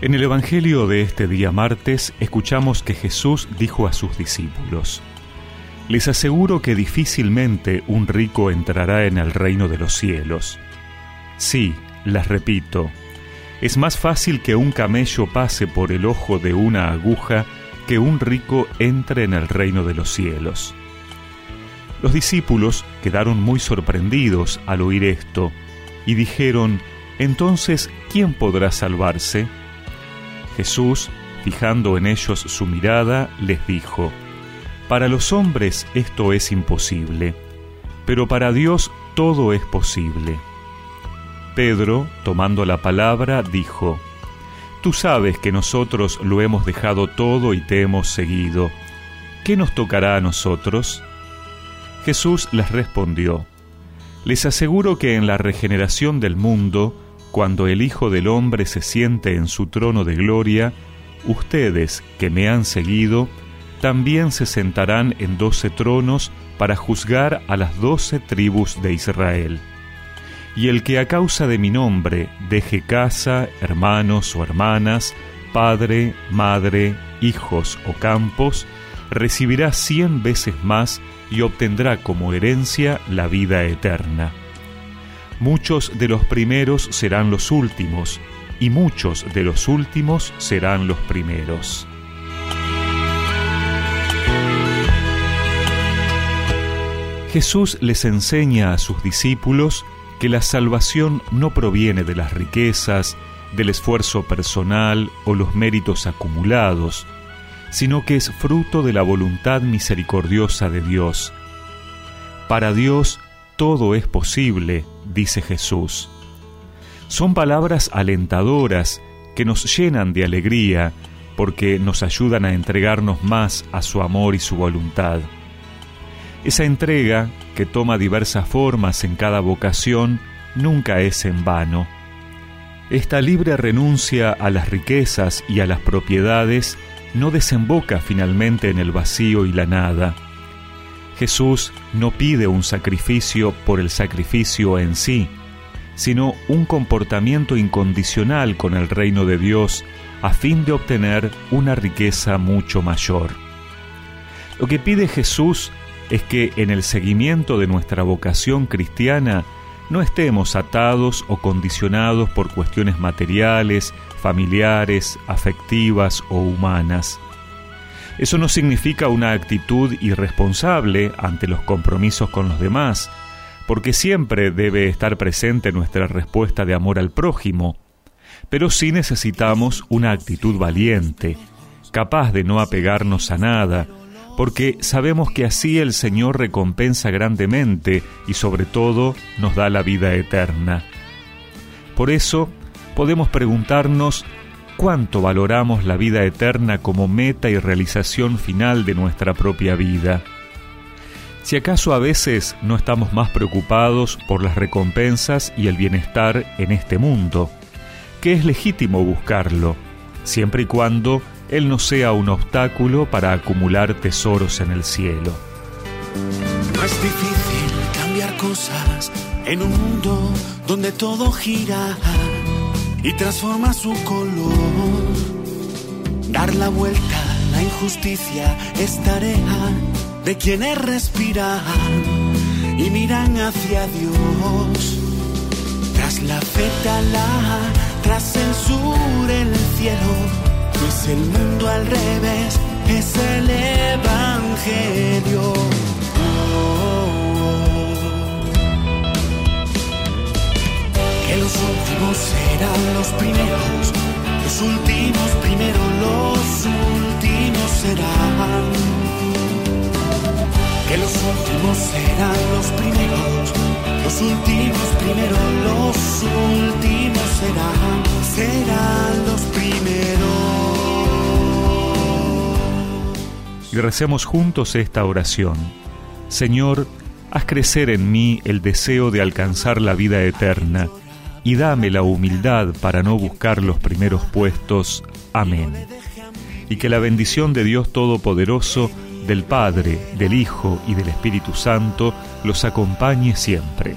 En el Evangelio de este día martes escuchamos que Jesús dijo a sus discípulos, Les aseguro que difícilmente un rico entrará en el reino de los cielos. Sí, las repito, es más fácil que un camello pase por el ojo de una aguja que un rico entre en el reino de los cielos. Los discípulos quedaron muy sorprendidos al oír esto y dijeron, Entonces, ¿quién podrá salvarse? Jesús, fijando en ellos su mirada, les dijo, Para los hombres esto es imposible, pero para Dios todo es posible. Pedro, tomando la palabra, dijo, Tú sabes que nosotros lo hemos dejado todo y te hemos seguido. ¿Qué nos tocará a nosotros? Jesús les respondió, Les aseguro que en la regeneración del mundo, cuando el Hijo del Hombre se siente en su trono de gloria, ustedes que me han seguido, también se sentarán en doce tronos para juzgar a las doce tribus de Israel. Y el que a causa de mi nombre deje casa, hermanos o hermanas, padre, madre, hijos o campos, recibirá cien veces más y obtendrá como herencia la vida eterna. Muchos de los primeros serán los últimos, y muchos de los últimos serán los primeros. Jesús les enseña a sus discípulos que la salvación no proviene de las riquezas, del esfuerzo personal o los méritos acumulados, sino que es fruto de la voluntad misericordiosa de Dios. Para Dios todo es posible, dice Jesús. Son palabras alentadoras que nos llenan de alegría porque nos ayudan a entregarnos más a su amor y su voluntad. Esa entrega, que toma diversas formas en cada vocación, nunca es en vano. Esta libre renuncia a las riquezas y a las propiedades no desemboca finalmente en el vacío y la nada Jesús no pide un sacrificio por el sacrificio en sí, sino un comportamiento incondicional con el reino de Dios a fin de obtener una riqueza mucho mayor. Lo que pide Jesús es que en el seguimiento de nuestra vocación cristiana no estemos atados o condicionados por cuestiones materiales, familiares, afectivas o humanas eso no significa una actitud irresponsable ante los compromisos con los demás, porque siempre debe estar presente nuestra respuesta de amor al prójimo, pero sí necesitamos una actitud valiente, capaz de no apegarnos a nada, porque sabemos que así el Señor recompensa grandemente y sobre todo nos da la vida eterna. Por eso podemos preguntarnos cuánto valoramos la vida eterna como meta y realización final de nuestra propia vida. Si acaso a veces no estamos más preocupados por las recompensas y el bienestar en este mundo, que es legítimo buscarlo, siempre y cuando Él no sea un obstáculo para acumular tesoros en el cielo. No es difícil cambiar cosas en un mundo donde todo gira y transforma su color. Dar la vuelta a la injusticia es tarea de quienes respiran y miran hacia Dios. Tras la la tras el sur, el cielo, es el mundo al revés, es el Evangelio. Los primeros, los últimos primero, los últimos serán. Que los últimos serán los primeros, los últimos primero, los últimos serán, serán los primeros. Y recemos juntos esta oración. Señor, haz crecer en mí el deseo de alcanzar la vida eterna y dame la humildad para no buscar los primeros puestos. Amén. Y que la bendición de Dios Todopoderoso, del Padre, del Hijo y del Espíritu Santo los acompañe siempre.